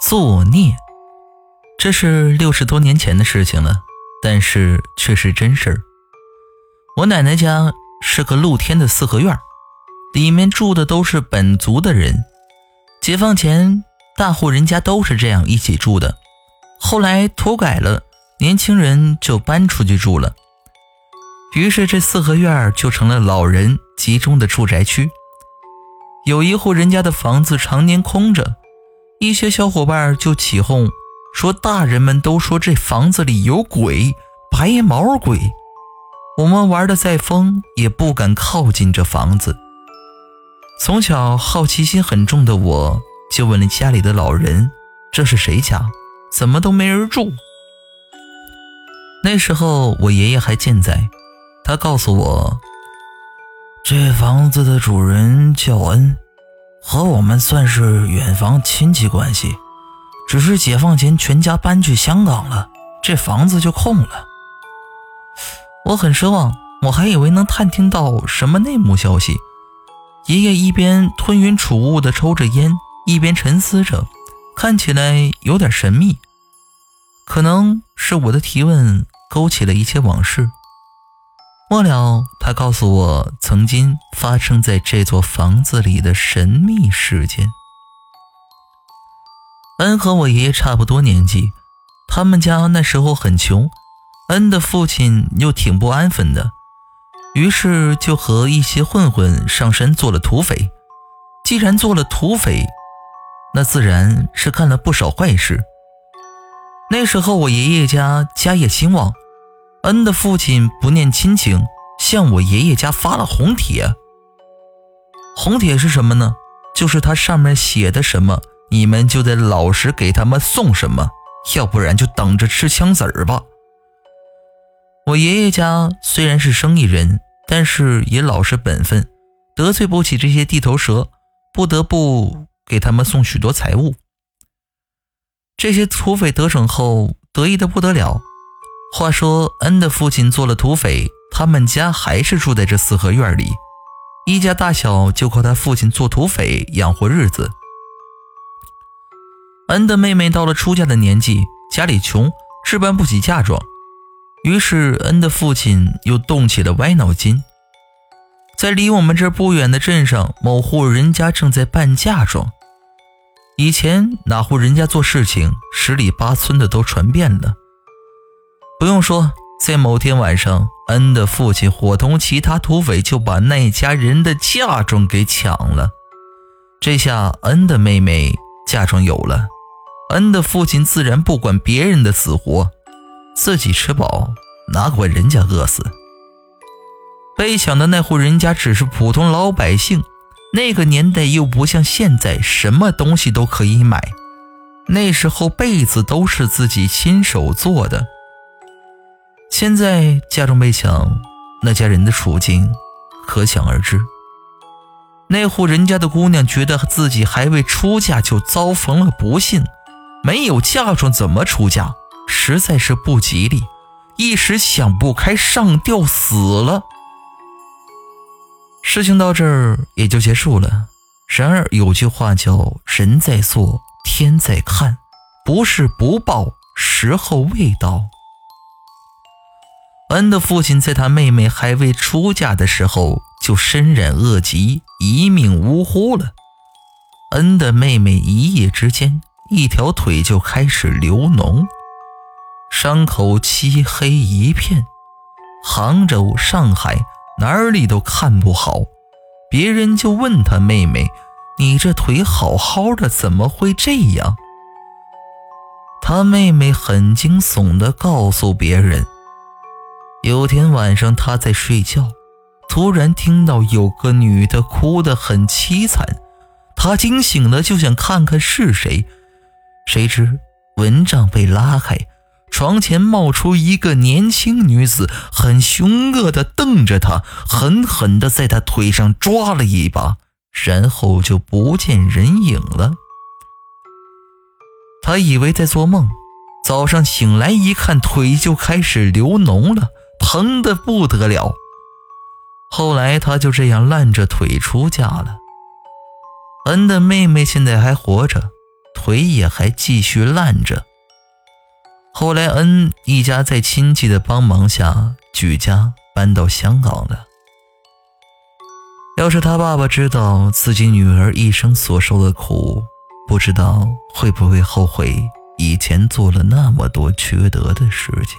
作孽，这是六十多年前的事情了，但是却是真事儿。我奶奶家是个露天的四合院，里面住的都是本族的人。解放前，大户人家都是这样一起住的。后来土改了，年轻人就搬出去住了，于是这四合院就成了老人集中的住宅区。有一户人家的房子常年空着。一些小伙伴就起哄说：“大人们都说这房子里有鬼，白毛鬼。”我们玩的再疯，也不敢靠近这房子。从小好奇心很重的我，就问了家里的老人：“这是谁家？怎么都没人住？”那时候我爷爷还健在，他告诉我：“这房子的主人叫恩。”和我们算是远房亲戚关系，只是解放前全家搬去香港了，这房子就空了。我很失望，我还以为能探听到什么内幕消息。爷爷一边吞云吐雾地抽着烟，一边沉思着，看起来有点神秘。可能是我的提问勾起了一些往事。末了，他告诉我曾经发生在这座房子里的神秘事件。恩和我爷爷差不多年纪，他们家那时候很穷，恩的父亲又挺不安分的，于是就和一些混混上山做了土匪。既然做了土匪，那自然是干了不少坏事。那时候我爷爷家家业兴旺。恩的父亲不念亲情，向我爷爷家发了红帖。红帖是什么呢？就是他上面写的什么，你们就得老实给他们送什么，要不然就等着吃枪子儿吧。我爷爷家虽然是生意人，但是也老实本分，得罪不起这些地头蛇，不得不给他们送许多财物。这些土匪得逞后，得意的不得了。话说，恩的父亲做了土匪，他们家还是住在这四合院里，一家大小就靠他父亲做土匪养活日子。恩的妹妹到了出嫁的年纪，家里穷，置办不起嫁妆，于是恩的父亲又动起了歪脑筋，在离我们这不远的镇上，某户人家正在办嫁妆。以前哪户人家做事情，十里八村的都传遍了。不用说，在某天晚上，恩的父亲伙同其他土匪就把那家人的嫁妆给抢了。这下恩的妹妹嫁妆有了，恩的父亲自然不管别人的死活，自己吃饱，哪管人家饿死。被抢的那户人家只是普通老百姓，那个年代又不像现在，什么东西都可以买。那时候被子都是自己亲手做的。现在嫁妆被抢，那家人的处境可想而知。那户人家的姑娘觉得自己还未出嫁就遭逢了不幸，没有嫁妆怎么出嫁，实在是不吉利，一时想不开上吊死了。事情到这儿也就结束了。然而有句话叫“人在做，天在看”，不是不报，时候未到。恩的父亲在他妹妹还未出嫁的时候就身染恶疾，一命呜呼了。恩的妹妹一夜之间一条腿就开始流脓，伤口漆黑一片。杭州、上海哪里都看不好，别人就问他妹妹：“你这腿好好的，怎么会这样？”他妹妹很惊悚地告诉别人。有天晚上，他在睡觉，突然听到有个女的哭得很凄惨。他惊醒了，就想看看是谁，谁知蚊帐被拉开，床前冒出一个年轻女子，很凶恶地瞪着他，狠狠地在他腿上抓了一把，然后就不见人影了。他以为在做梦，早上醒来一看，腿就开始流脓了。疼得不得了，后来他就这样烂着腿出嫁了。恩的妹妹现在还活着，腿也还继续烂着。后来，恩一家在亲戚的帮忙下举家搬到香港了。要是他爸爸知道自己女儿一生所受的苦，不知道会不会后悔以前做了那么多缺德的事情。